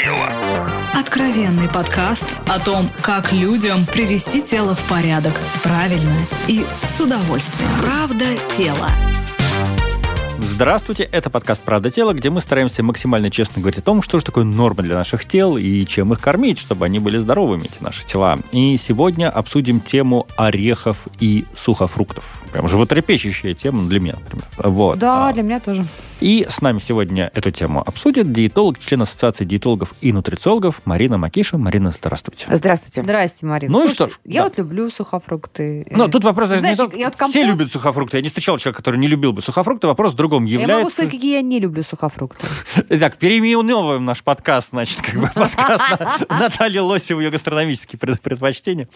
тело». Откровенный подкаст о том, как людям привести тело в порядок правильно и с удовольствием. Правда тело. Здравствуйте, это подкаст «Правда тела», где мы стараемся максимально честно говорить о том, что же такое норма для наших тел и чем их кормить, чтобы они были здоровыми, эти наши тела. И сегодня обсудим тему орехов и сухофруктов. Прям животрепещущая тема для меня, например. Вот. Да, А, для меня тоже. И с нами сегодня эту тему обсудит диетолог, член Ассоциации диетологов и нутрициологов Марина Макиша. Марина, здравствуйте. Здравствуйте. Здрасте, Марина. Ну и Слушайте, что ж, Я да. вот люблю сухофрукты. Ну, тут вопрос Знаешь, не я вот все компот- любят сухофрукты. Я не встречал человека, который не любил бы сухофрукты. Вопрос в другом. Я Является... могу сказать, какие я не люблю сухофрукты. Итак, переименовываем наш подкаст, значит, как бы подкаст на- Натальи Лосевой, ее гастрономические пред- предпочтения.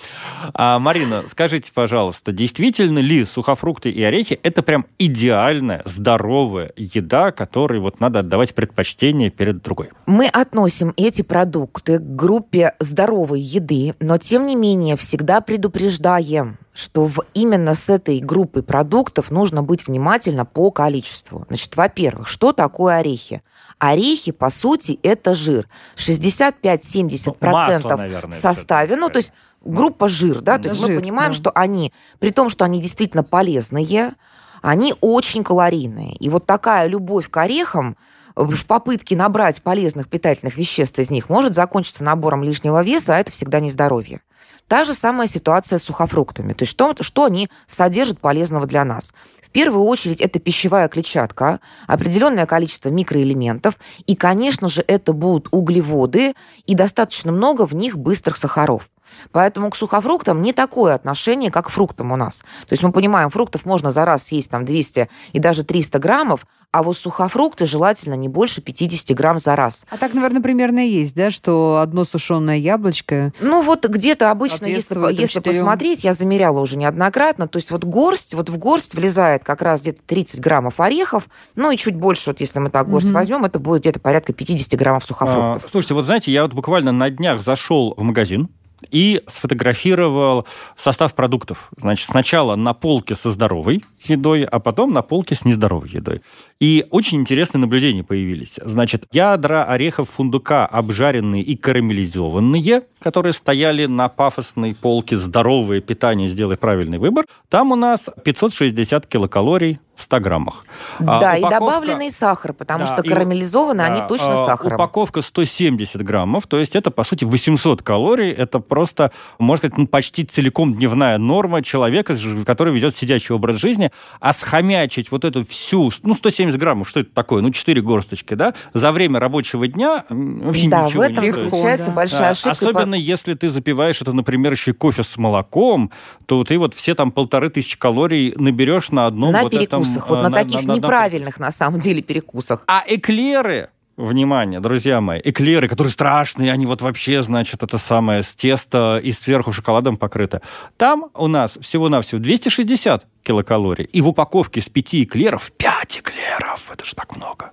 А, Марина, скажите, пожалуйста, действительно ли сухофрукты и орехи это прям идеальная, здоровая еда, которой вот надо отдавать предпочтение перед другой? Мы относим эти продукты к группе здоровой еды, но тем не менее всегда предупреждаем, что в именно с этой группой продуктов нужно быть внимательно по количеству. Значит, во-первых, что такое орехи? Орехи, по сути, это жир. 65-70% Ну, масло, наверное, в составе. Ну, то есть группа жир, да, то есть мы Жир, понимаем, да. что они, при том, что они действительно полезные, они очень калорийные. И вот такая любовь к орехам в попытке набрать полезных питательных веществ из них может закончиться набором лишнего веса, а это всегда не здоровье. Та же самая ситуация с сухофруктами. То есть что, что они содержат полезного для нас? В первую очередь это пищевая клетчатка, определенное количество микроэлементов, и, конечно же, это будут углеводы и достаточно много в них быстрых сахаров. Поэтому к сухофруктам не такое отношение, как к фруктам у нас. То есть мы понимаем, фруктов можно за раз съесть там 200 и даже 300 граммов, а вот сухофрукты желательно не больше 50 грамм за раз. А так, наверное, примерно и есть, да, что одно сушеное яблочко Ну вот где-то обычно, если, если посмотреть, я замеряла уже неоднократно, то есть вот горсть, вот в горсть влезает как раз где-то 30 граммов орехов, ну и чуть больше, вот если мы так горсть Мгм. возьмем, это будет где-то порядка 50 граммов сухофруктов. А, слушайте, вот знаете, я вот буквально на днях зашел в магазин и сфотографировал состав продуктов. Значит, сначала на полке со здоровой едой, а потом на полке с нездоровой едой. И очень интересные наблюдения появились. Значит, ядра орехов фундука обжаренные и карамелизованные, которые стояли на пафосной полке «Здоровое питание, сделай правильный выбор», там у нас 560 килокалорий в 100 граммах. А да, и упаковка- добавленный сахар, потому Да, что и- карамелизованные, они да, точно а, сахаром. Упаковка 170 граммов, то есть это, по сути, 800 калорий. Это просто, можно сказать, ну, почти целиком дневная норма человека, который ведет сидячий образ жизни. А схомячить вот эту всю, ну, 170 граммов, что это такое? Ну, 4 горсточки, да? За время рабочего дня вообще да, в ничего этом не стоит. заключается Да. большая Да, ошибка. Особенно если ты запиваешь это, например, еще и кофе с молоком, то ты вот все там полторы тысячи калорий наберешь на одном на вот этом, перекусах, вот э, на, таких одном- неправильных, на самом деле, перекусах. а эклеры, внимание, друзья мои, эклеры, которые страшные, они вот вообще, значит, это самое с теста и сверху шоколадом покрыто. Там у нас всего-навсего 260 килокалорий. И в упаковке с 5 эклеров 5 эклеров. Это же так много.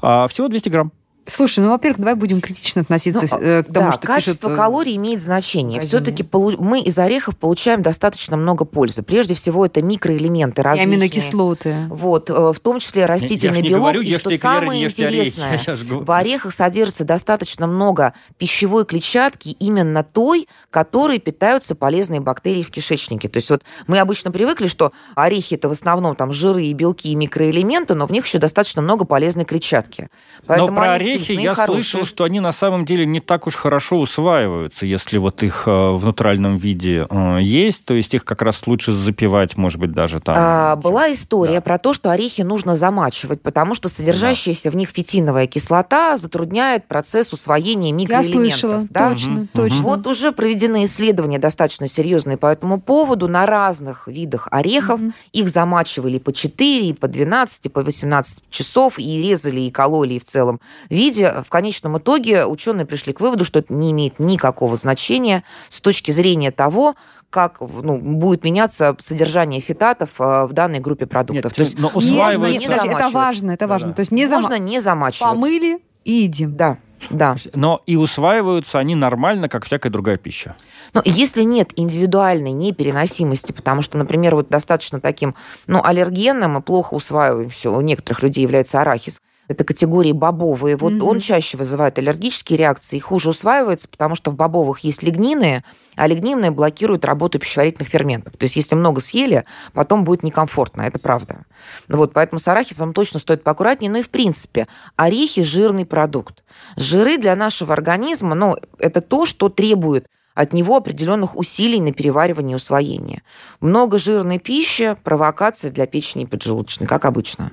А, всего 200 грамм. Слушай, ну, во-первых, давай будем критично относиться Ну, э, к тому, да, что качество пишут... э, калорий имеет значение. Все-таки мы из орехов получаем достаточно много пользы. Прежде всего, это микроэлементы и различные. аминокислоты. Вот, э, в том числе растительный я не белок. говорю, и что эклеры, самое орехи. интересное, Я говорю. в орехах содержится достаточно много пищевой клетчатки, именно той, которой питаются полезные бактерии в кишечнике. То есть вот мы обычно привыкли, что орехи это в основном там жиры и белки и микроэлементы, но в них еще достаточно много полезной клетчатки. Но Поэтому про они орехи я хорошие. слышал, что они на самом деле не так уж хорошо усваиваются, если вот их э, в натуральном виде э, есть. То есть их как раз лучше запивать, может быть, даже там. А, была история Да. про то, что орехи нужно замачивать, потому что содержащаяся в них фитиновая кислота затрудняет процесс усвоения Я микроэлементов. слышала, да? точно, Мгм, точно. Вот уже проведены исследования достаточно серьезные по этому поводу на разных видах орехов. Мгм. Их замачивали по 4, и по 12, и по 18 часов, и резали, и кололи, и в целом виде. В конечном итоге ученые пришли к выводу, что это не имеет никакого значения с точки зрения того, как ну, будет меняться содержание фитатов э, в данной группе продуктов. Нет, То есть но Нет, усваивается... не это важно, это важно. Да-да. То есть не зам... можно не замачивать. помыли и едим. Да, да. Но и усваиваются они нормально, как всякая другая пища. Но если нет индивидуальной непереносимости, потому что, например, вот достаточно таким ну, аллергенным и плохо усваиваем все, у некоторых людей является арахис, это категории бобовые, вот Мгм. он чаще вызывает аллергические реакции и хуже усваивается, потому что в бобовых есть лигнины, а лигнины блокируют работу пищеварительных ферментов. То есть если много съели, потом будет некомфортно, это правда. Вот, поэтому с арахисом точно стоит поаккуратнее. Ну и в принципе, орехи – жирный продукт. Жиры для нашего организма, ну, это то, что требует от него определенных усилий на переваривание и усвоение. Много жирной пищи – провокация для печени и поджелудочной, как обычно.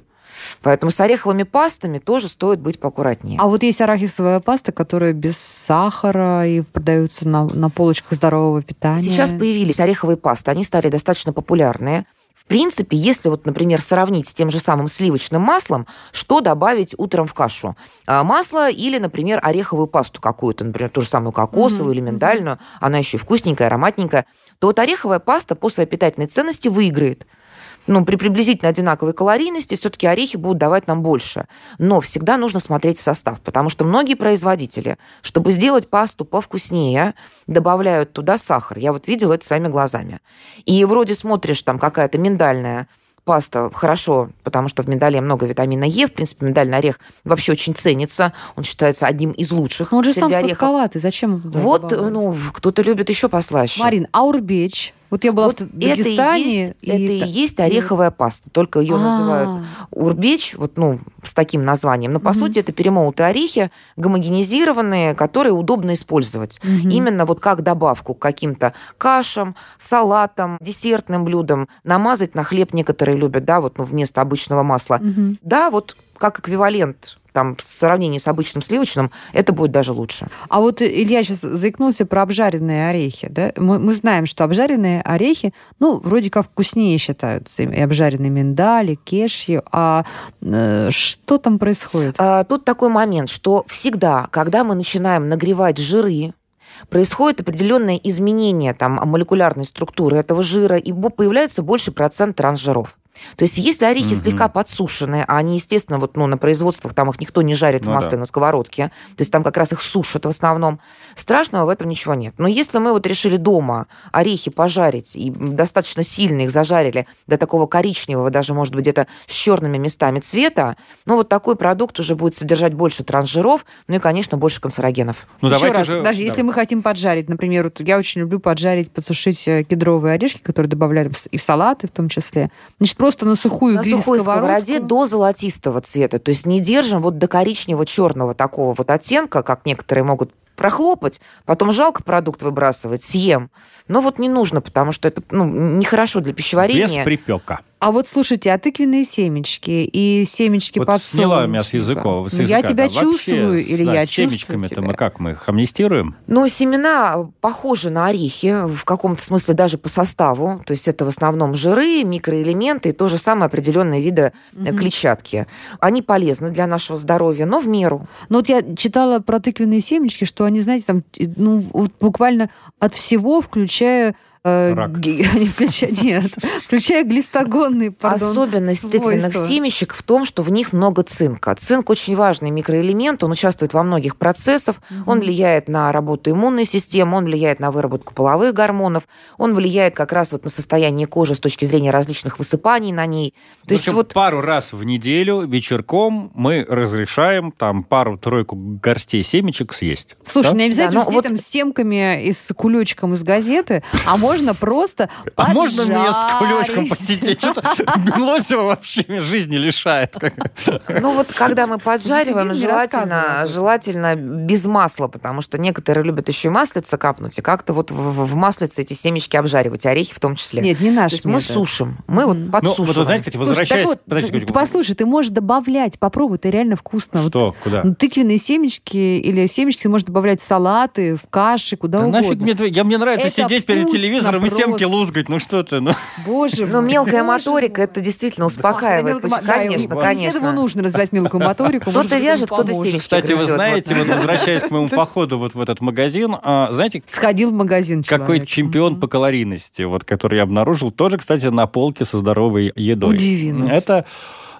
Поэтому с ореховыми пастами тоже стоит быть поаккуратнее. А вот есть арахисовая паста, которая без сахара и продаются на, на полочках здорового питания. Сейчас появились ореховые пасты, они стали достаточно популярные. В принципе, если вот, например, сравнить с тем же самым сливочным маслом, что добавить утром в кашу? А, Масло или, например, ореховую пасту какую-то, например, ту же самую кокосовую Мгм, или миндальную, она еще и вкусненькая, ароматненькая, то вот ореховая паста по своей питательной ценности выиграет. Ну, при приблизительно одинаковой калорийности все-таки орехи будут давать нам больше. Но всегда нужно смотреть в состав, потому что многие производители, чтобы сделать пасту повкуснее, добавляют туда сахар. Я вот видела это своими глазами. И вроде смотришь, там какая-то миндальная паста хорошо, потому что в миндале много витамина Е. В принципе, миндальный орех вообще очень ценится. Он считается одним из лучших Но он же сам орехов. сладковатый. Зачем Вот, добавлять? ну, кто-то любит еще послаще. Марин, аурбеч. Вот я была вот в это и Дагестане. есть, это и есть ореховая паста, только ее называют А, урбеч, вот, ну, с таким названием. Но, по сути, это перемолотые орехи, гомогенизированные, которые удобно использовать. Именно вот как добавку к каким-то кашам, салатам, десертным блюдам. Намазать на хлеб некоторые любят, да, вот ну, вместо обычного масла. Да, вот как эквивалент там, в сравнении с обычным сливочным, это будет даже лучше. А вот Илья сейчас заикнулся про обжаренные орехи. Да? Мы, мы знаем, что обжаренные орехи, ну, вроде как вкуснее считаются. И обжаренные миндали, кешью. А э, что там происходит? А, Тут такой момент, что всегда, когда мы начинаем нагревать жиры, происходит определенное изменение там, молекулярной структуры этого жира, и появляется больший процент трансжиров. То есть если орехи Мгм. слегка подсушенные, а они, естественно, вот, ну, на производствах там их никто не жарит Ну в масле да. на сковородке, то есть там как раз их сушат в основном, страшного в этом ничего нет. Но если мы вот решили дома орехи пожарить, и достаточно сильно их зажарили до такого коричневого, даже, может быть, где-то с черными местами цвета, ну, вот такой продукт уже будет содержать больше трансжиров, ну и, конечно, больше канцерогенов. Ну, Еще раз, же- даже если да. мы хотим поджарить, например, вот я очень люблю поджарить, подсушить э, кедровые орешки, которые добавляют и в салаты в том числе. Значит, просто на сухую На гриль сухой сковороде до золотистого цвета. То есть не держим вот до коричнево-черного такого вот оттенка, как некоторые могут прохлопать, потом жалко продукт выбрасывать, съем. Но вот не нужно, потому что это ну, нехорошо для Без пищеварения. припека. А вот слушайте, а тыквенные семечки и семечки Вот подсолнечника? сняла меня с языков. с Ну, я языка, тебя да. Вообще, чувствую, с- или да, я с чувствую семечками-то тебя. мы как, мы их амнистируем? Но семена похожи на орехи в каком-то смысле даже по составу. То есть это в основном жиры, микроэлементы и то же самое определенные виды Мгм. клетчатки. Они полезны для нашего здоровья, но в меру. Ну вот я читала про тыквенные семечки, что они, знаете, там, э, ну, вот буквально от всего, включая... э, Рак. включая, нет, включая глистогонные, пардон, Особенность тыквенных свойства. семечек в том, что в них много цинка. Цинк очень важный микроэлемент, он участвует во многих процессах, он Мгм. влияет на работу иммунной системы, он влияет на выработку половых гормонов, он влияет как раз вот на состояние кожи с точки зрения различных высыпаний на ней. То В есть общем, вот пару раз в неделю вечерком мы разрешаем там пару-тройку горстей семечек съесть. Слушай, Да? не обязательно Да, ну сидеть вот- там с темками и с кулечком из газеты, а можно просто А можно мне с кулечком посидеть? Что-то Лосева вообще жизни лишает. Ну вот когда мы поджариваем, желательно, желательно без масла, потому что некоторые любят еще и маслица капнуть, и как-то вот в, маслице эти семечки обжаривать, и орехи в том числе. Нет, не То наш есть мы сушим, мы вот Мгм. Ну, подсушиваем. вот вы знаете, кстати, возвращаясь... послушай, ты можешь добавлять, попробуй, это реально вкусно. Что? Куда? Ну, Тыквенные семечки или семечки ты можешь добавлять в салаты, в каши, куда Да угодно. нафиг мне мне нравится сидеть перед вкусно телевизором и семки лузгать. Ну что ты? Ну. Боже Но мой, мелкая боже моторика, это действительно успокаивает. мелкая Конечно, и Для этого конечно. нужно развивать мелкую моторику. Кто-то вяжет, кто-то семечки Кстати, вы знаете, вот. возвращаясь к моему походу вот в этот магазин, а, знаете, Сходил в магазин какой чемпион по калорийности, вот, который я обнаружил, тоже, кстати, на полке со здоровой едой. Удиви нас. Это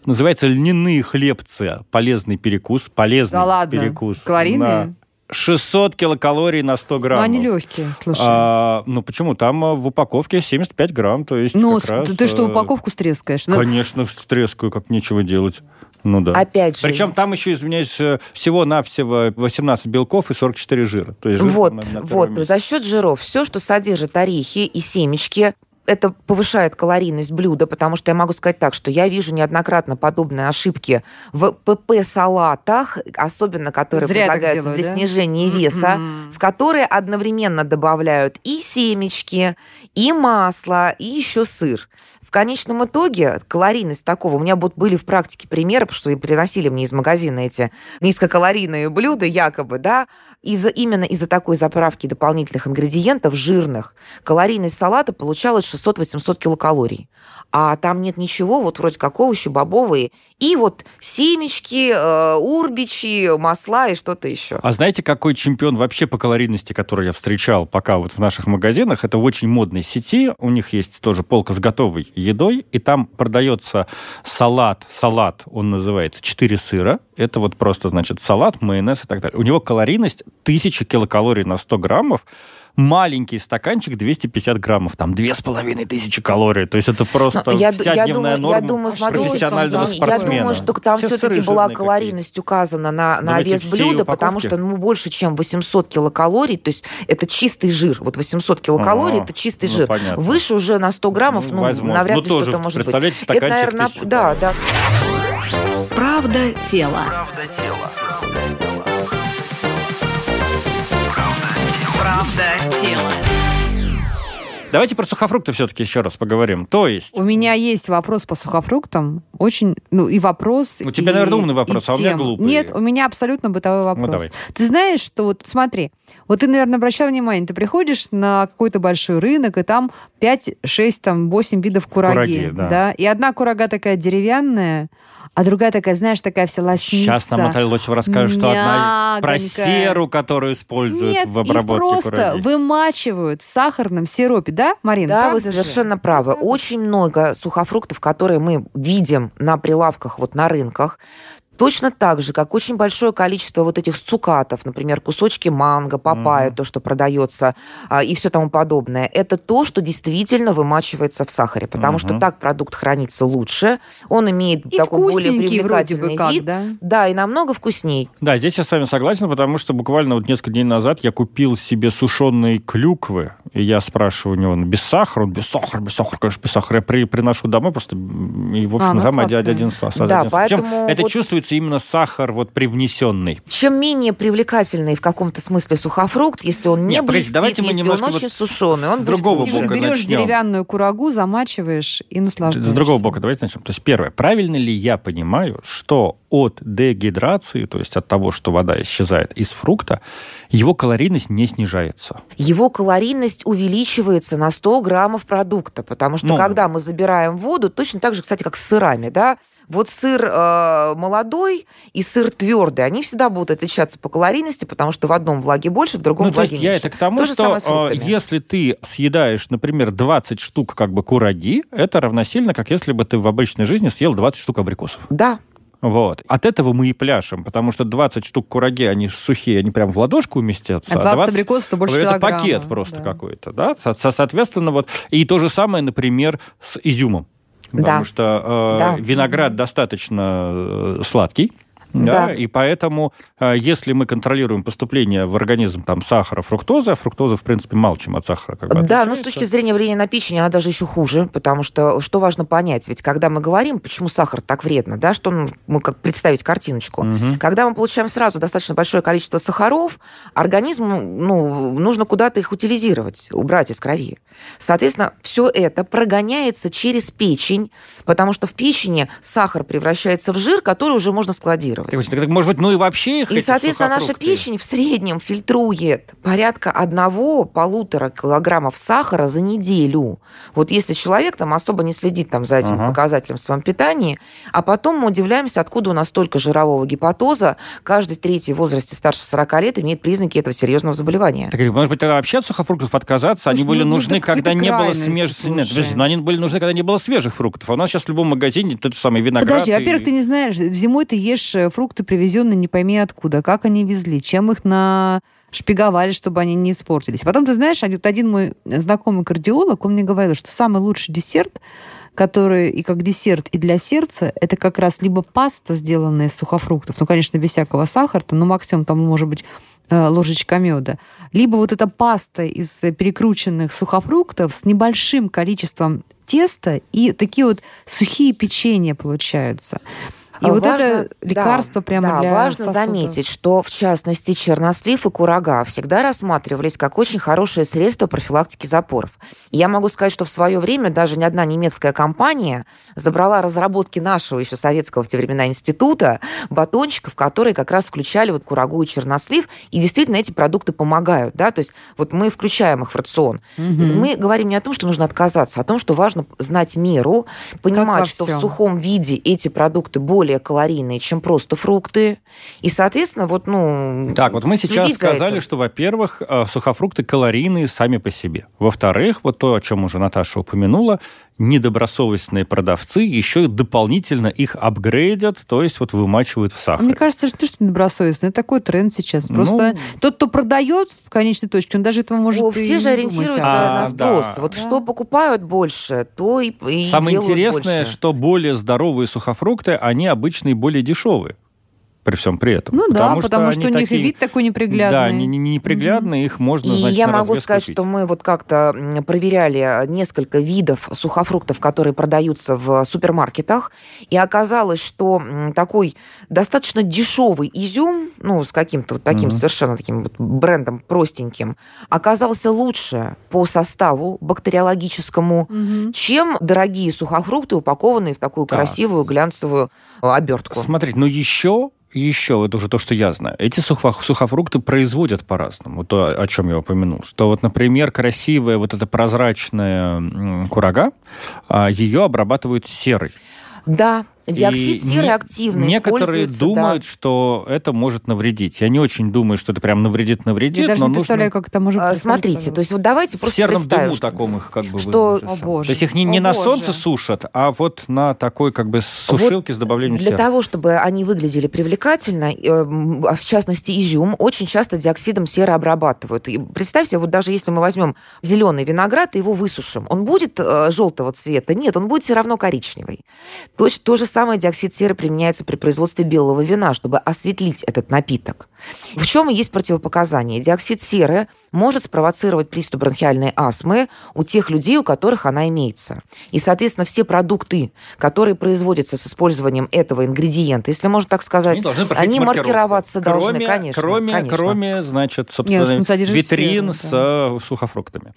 называется льняные хлебцы. Полезный перекус. Полезный Да ладно? перекус. Калорийные? Да. 600 килокалорий на 100 Ну, граммов. они легкие, слушай. А, ну, почему? Там а, в упаковке 75 грамм, то есть ну, как раз, ты что, э, упаковку стрескаешь? Ну, Конечно, стрескаю, как нечего делать. Ну да. Опять же, Причем там еще, извиняюсь, э, всего-навсего 18 белков и 44 жира. То есть жир вот, на- на вот, месте. за счет жиров все, что содержит орехи и семечки, это повышает калорийность блюда, потому что я могу сказать так, что я вижу неоднократно подобные ошибки в ПП-салатах, особенно которые Зря предлагаются делают, для да? снижения веса, М-м. в которые одновременно добавляют и семечки, и масло, и еще сыр. В конечном итоге калорийность такого, у меня вот были в практике примеры, потому что и приносили мне из магазина эти низкокалорийные блюда, якобы, да, из-за, именно из-за такой заправки дополнительных ингредиентов жирных, калорийность салата получалась 600-800 килокалорий. А там нет ничего, вот вроде как овощи, бобовые, и вот семечки, э, урбичи, масла и что-то еще. А знаете, какой чемпион вообще по калорийности, который я встречал пока вот в наших магазинах? Это в очень модной сети. У них есть тоже полка с готовой едой, и там продается салат. Салат, он называется, 4 сыра. Это вот просто, значит, салат, майонез и так далее. У него калорийность 1000 килокалорий на 100 граммов. Маленький стаканчик 250 граммов, там 2500 калорий. То есть это просто Ну, я, вся я дневная думаю, я норма думаю, смотрите, профессионального я спортсмена. думаю, что там Все все-таки была калорийность указана на, на Давайте вес блюда, потому упаковки. что ну, больше, чем 800 килокалорий, то есть это чистый жир. Вот 800 килокалорий Ага, это чистый ну, жир. понятно. Выше уже на 100 граммов, ну, возможно. навряд Ну, ли тоже, что-то может быть. представляете, Это, стаканчик наверное, тысяча да, да. Правда тела. Правда тела. Давайте про сухофрукты все-таки еще раз поговорим. То есть, У меня есть вопрос по сухофруктам. Очень, ну, и вопрос. У тебя, и- наверное, умный вопрос, а у меня глупый. Нет, у меня абсолютно бытовой вопрос. давай. Ты знаешь, что вот смотри, вот ты, наверное, обращал внимание, ты приходишь на какой-то большой рынок, и там 5, 6, там 8 видов кураги. Кураги, да. И одна курага такая деревянная, а другая такая, знаешь, такая вся лоснится. сейчас нам Наталья Лосева расскажет, что одна про серу, которую используют Нет, в обработке просто кураги. вымачивают в сахарном сиропе, да, Марина? Да, вы же? совершенно правы. Очень много сухофруктов, которые мы видим на прилавках, вот на рынках, Точно так же, как очень большое количество вот этих цукатов, например, кусочки манго, папайя, Мгм. то, что продается, а, и все тому подобное, это то, что действительно вымачивается в сахаре, потому что Мгм. так продукт хранится лучше, он имеет И такой более вкусненький вроде бы привлекательный как, вид. да? Да, и намного вкусней. Да, здесь я с вами согласен, потому что буквально вот несколько дней назад я купил себе сушеные клюквы, и я спрашиваю у него, ну, без сахара? Он без сахара, без сахара, конечно, без сахара. Я при, приношу домой просто, и, в общем, А, там один, сладкая. один сахар. Да, один сахар. Причем поэтому это вот- чувствуется именно сахар вот привнесенный. Чем менее привлекательный в каком-то смысле сухофрукт, если он не Нет, блестит, давайте мы если немножко он вот очень с- сушеный, он с другого. Ты бока берешь начнем. деревянную курагу, замачиваешь и наслаждаешься. С другого бока, давайте начнем. То есть, первое, правильно ли я понимаю, что от дегидрации, то есть от того, что вода исчезает из фрукта, его калорийность не снижается? его калорийность увеличивается на 100 граммов продукта, потому что Ну. когда мы забираем воду, точно так же, кстати, как с сырами, да, вот сыр э, молодой и сыр твердый, они всегда будут отличаться по калорийности, потому что в одном влаги больше, в другом Ну, то влаги есть я меньше. это к тому, То что э, если ты съедаешь, например, 20 штук как бы кураги, это равносильно, как если бы ты в обычной жизни съел 20 штук абрикосов. Да, Вот. От этого мы и пляшем, потому что 20 штук кураги, они сухие, они прям в ладошку уместятся. А 20 абрикосов, то больше это пакет просто Да. какой-то, да? Со- со- Соответственно, вот. И то же самое, например, с изюмом. Потому Да. что э, Да. виноград достаточно э, сладкий. Да, Да. и поэтому, э, если мы контролируем поступление в организм там, сахара, фруктозы, а фруктоза, в принципе, мало чем от сахара как бы Да, но с точки зрения влияния на печень она даже еще хуже, потому что что важно понять, ведь когда мы говорим, почему сахар так вредно, да, что ну, мы как представить картиночку. Мгм. Когда мы получаем сразу достаточно большое количество сахаров, организму ну, нужно куда-то их утилизировать, убрать из крови. Соответственно, все это прогоняется через печень, потому что в печени сахар превращается в жир, который уже можно складировать. Так, так, может быть, ну и вообще их И, соответственно, наша печень в среднем фильтрует порядка одного-полутора килограммов сахара за неделю. Вот если человек там особо не следит там за этим Ага. показателем в своем питании, а потом мы удивляемся, откуда у нас столько жирового гепатоза, каждый третий в возрасте старше 40 лет имеет признаки этого серьезного заболевания. Так, может быть, тогда вообще от сухофруктов отказаться? Они Слушай, были ну, ну, нужны, когда не было свежих... Нет, подожди, но они были нужны, когда не было свежих фруктов. А у нас сейчас в любом магазине тот же самый виноград. Подожди, и- во-первых, ты не знаешь, зимой ты ешь э, фрукты, привезенные не пойми откуда, как они везли, чем их на шпиговали, чтобы они не испортились. Потом, ты знаешь, вот один мой знакомый кардиолог, он мне говорил, что самый лучший десерт, который и как десерт, и для сердца, это как раз либо паста, сделанная из сухофруктов, ну, конечно, без всякого сахара, ну, максимум там может быть э, ложечка меда, либо вот эта паста из перекрученных сухофруктов с небольшим количеством теста и такие вот сухие печенья получаются. И А вот важно- это лекарство да, прямо да, для важно сосудов. заметить, что в частности чернослив и курага всегда рассматривались как очень хорошее средство профилактики запоров. И я могу сказать, что в свое время даже ни одна немецкая компания забрала разработки нашего еще советского в те времена института батончиков, которые как раз включали вот курагу и чернослив, и действительно эти продукты помогают, да, то есть вот мы включаем их в рацион. Мгм. Мы говорим не о том, что нужно отказаться, а о том, что важно знать меру, понимать, что в всём. сухом виде эти продукты более калорийные, чем просто фрукты. И, соответственно, вот, ну... Так, вот мы сейчас сказали, этим. что, во-первых, э, сухофрукты калорийные сами по себе. Во-вторых, вот то, о чем уже Наташа упомянула, недобросовестные продавцы еще и дополнительно их апгрейдят, то есть вот вымачивают в сахаре. Мне кажется, что что недобросовестно. Это такой тренд сейчас. Ну, Просто тот, кто продает в конечной точке, он даже этого может О, и все не же ориентируются А, на спрос. да. Вот Да. что покупают больше, то и, и Самое делают интересное, больше. что более здоровые сухофрукты, они обычно и более дешевые. При всем при этом. Ну да, потому что у них и такие- вид такой неприглядный. Да, они не- не- неприглядные, их можно, И значит, я на могу сказать, купить. что мы вот как-то проверяли несколько видов сухофруктов, которые продаются в супермаркетах, и оказалось, что такой достаточно дешевый изюм, ну, с каким-то вот таким Мгм. совершенно таким вот брендом простеньким, оказался лучше по составу бактериологическому, Мгм. чем дорогие сухофрукты, упакованные в такую Так. красивую глянцевую э, обертку. Смотрите, но еще, еще, это уже то, что я знаю, эти сухо- сухофрукты производят по-разному. То, о чем я упомянул. Что вот, например, красивая вот эта прозрачная курага, а, ее обрабатывают серой. Да, диоксид серы активно Некоторые используется, да. думают, что это может навредить. Я не очень думаю, что это прям навредит, навредит, Я даже но не нужно представляю, как это может А, быть. Смотрите, то есть вот давайте в просто серном представим, дыму что- таком их как бы... что- О, боже. То есть их не, не О, на боже. солнце сушат, а вот на такой как бы сушилке с добавлением Для серы. того, чтобы они выглядели привлекательно, э, м, а в частности изюм, очень часто диоксидом серы обрабатывают. И представьте, вот даже если мы возьмем зеленый виноград и его высушим, он будет э, желтого цвета? Нет, он будет все равно коричневый. То, то же самое диоксид серы применяется при производстве белого вина, чтобы осветлить этот напиток. В чем и есть противопоказание? Диоксид серы может спровоцировать приступ бронхиальной астмы у тех людей, у которых она имеется. И, соответственно, все продукты, которые производятся с использованием этого ингредиента, если можно так сказать, Они должны они маркироваться должны, кроме, конечно. Кроме, конечно. кроме, значит, собственно, ну, содержит витрин серу, с э, сухофруктами.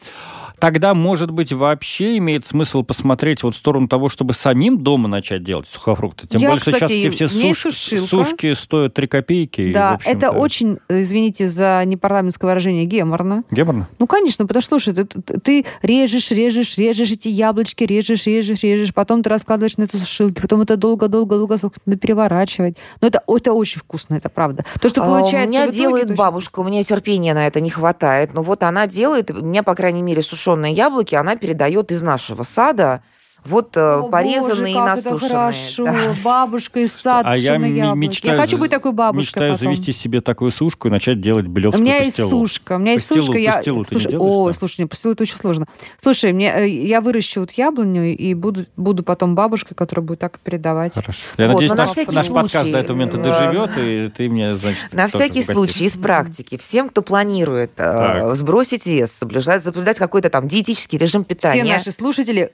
Тогда, может быть, вообще имеет смысл посмотреть вот в сторону того, чтобы самим дома начать делать сухофрукты. Тем Я, более, что кстати, сейчас эти все у меня есть суш- сушилка. сушки стоят 3 копейки. и, Да, общем-то, это очень, э, извините за непарламентское выражение, геморно. Геморно? Ну, конечно, потому что, слушай, ты, ты- режешь, режешь, режешь эти яблочки, режешь, режешь, режешь, потом ты раскладываешь на эти сушилки, потом это долго-долго-долго надо переворачивать. Но это, это очень вкусно, это правда. То, что А, получается У меня итоге, делает бабушка, у меня терпения на это не хватает. Но вот она делает, у меня, по крайней мере, сушеные яблоки, она передает из нашего сада. Вот э, О, порезанные боже, и как это насушенные. хорошо. Да. Бабушка из сада А я яблоки. мечтаю, Я хочу быть такой бабушкой мечтаю потом. завести себе такую сушку и начать делать У белевскую меня есть пастилу. сушка, у меня есть Пастилу- сушка. Я... пастилу ты не слушай, делаешь, о, да? слушай, не, пастилу это очень сложно. Слушай, мне, э, я выращу вот яблоню и буду, буду потом бабушкой, которая будет так передавать. Хорошо. Я Вот, надеюсь, но на наш, всякий наш подкаст случай, до этого момента э, доживет, и ты мне, значит, На всякий угостишь. случай, из практики, всем, кто планирует э, сбросить вес, соблюдать, соблюдать какой-то там диетический режим питания. Все наши слушатели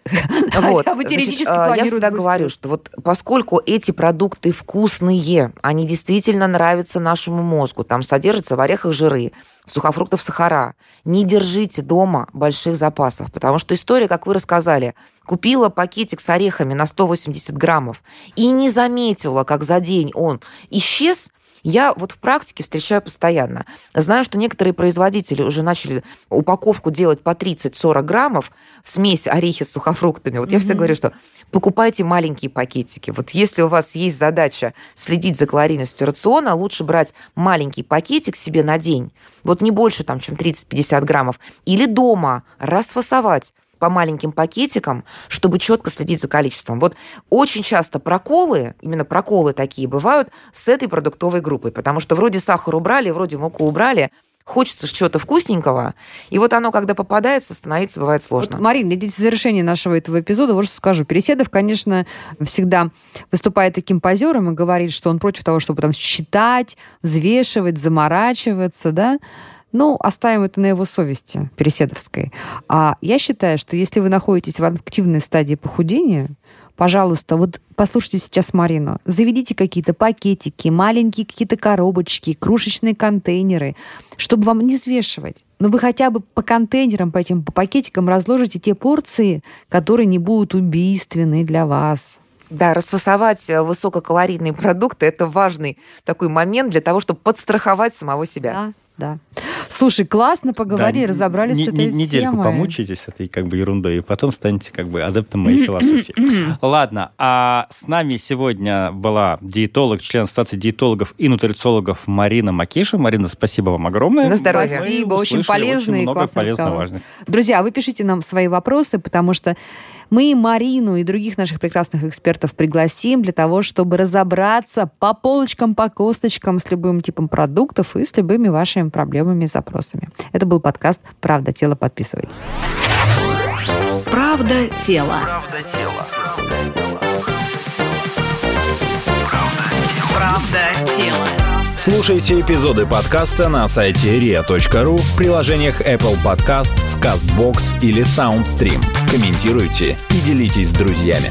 Вот. хотя бы Значит, теоретически э, Я всегда сбросить говорю, что вот поскольку эти продукты вкусные, они действительно нравятся нашему мозгу, там содержатся в орехах жиры, в сухофруктах сахара, не держите дома больших запасов, потому что история, как вы рассказали, купила пакетик с орехами на 180 граммов и не заметила, как за день он исчез, я вот в практике встречаю постоянно. Знаю, что некоторые производители уже начали упаковку делать по 30-40 граммов, смесь орехи с сухофруктами. Вот я всегда говорю, что покупайте маленькие пакетики. Вот если у вас есть задача следить за калорийностью рациона, лучше брать маленький пакетик себе на день, вот не больше, там, чем 30-50 граммов, или дома расфасовать по маленьким пакетикам, чтобы четко следить за количеством. Вот очень часто проколы, именно проколы такие бывают с этой продуктовой группой, потому что вроде сахар убрали, вроде муку убрали, хочется чего-то вкусненького, и вот оно, когда попадается, становится, бывает сложно. Вот, Марина, здесь в завершении нашего этого эпизода вот что скажу. Переседов, конечно, всегда выступает таким позером и говорит, что он против того, чтобы там считать, взвешивать, заморачиваться, да, ну, оставим это на его совести, Переседовской. А я считаю, что если вы находитесь в активной стадии похудения, пожалуйста, вот послушайте сейчас Марину, заведите какие-то пакетики, маленькие какие-то коробочки, кружечные контейнеры, чтобы вам не взвешивать. Но вы хотя бы по контейнерам, по этим по пакетикам разложите те порции, которые не будут убийственны для вас. Да, расфасовать э, высококалорийные продукты – это важный такой момент для того, чтобы подстраховать самого себя. Да да. Слушай, классно поговорили, да, разобрались не, с этой не, Недельку темой. помучитесь этой как бы ерундой, и потом станете как бы адептом моей философии. Ладно, а с нами сегодня была диетолог, член Ассоциации диетологов и нутрициологов Марина Макиша. Марина, спасибо вам огромное. На здоровье. Спасибо, очень полезный очень много полезно важно. Друзья, вы пишите нам свои вопросы, потому что мы Марину и других наших прекрасных экспертов пригласим для того, чтобы разобраться по полочкам, по косточкам с любым типом продуктов и с любыми вашими проблемами и запросами. Это был подкаст «Правда тело». Подписывайтесь. Правда тело. Правда тело. Правда тело. Слушайте эпизоды подкаста на сайте ria.ru в приложениях Apple Podcasts, CastBox или SoundStream. Комментируйте и делитесь с друзьями.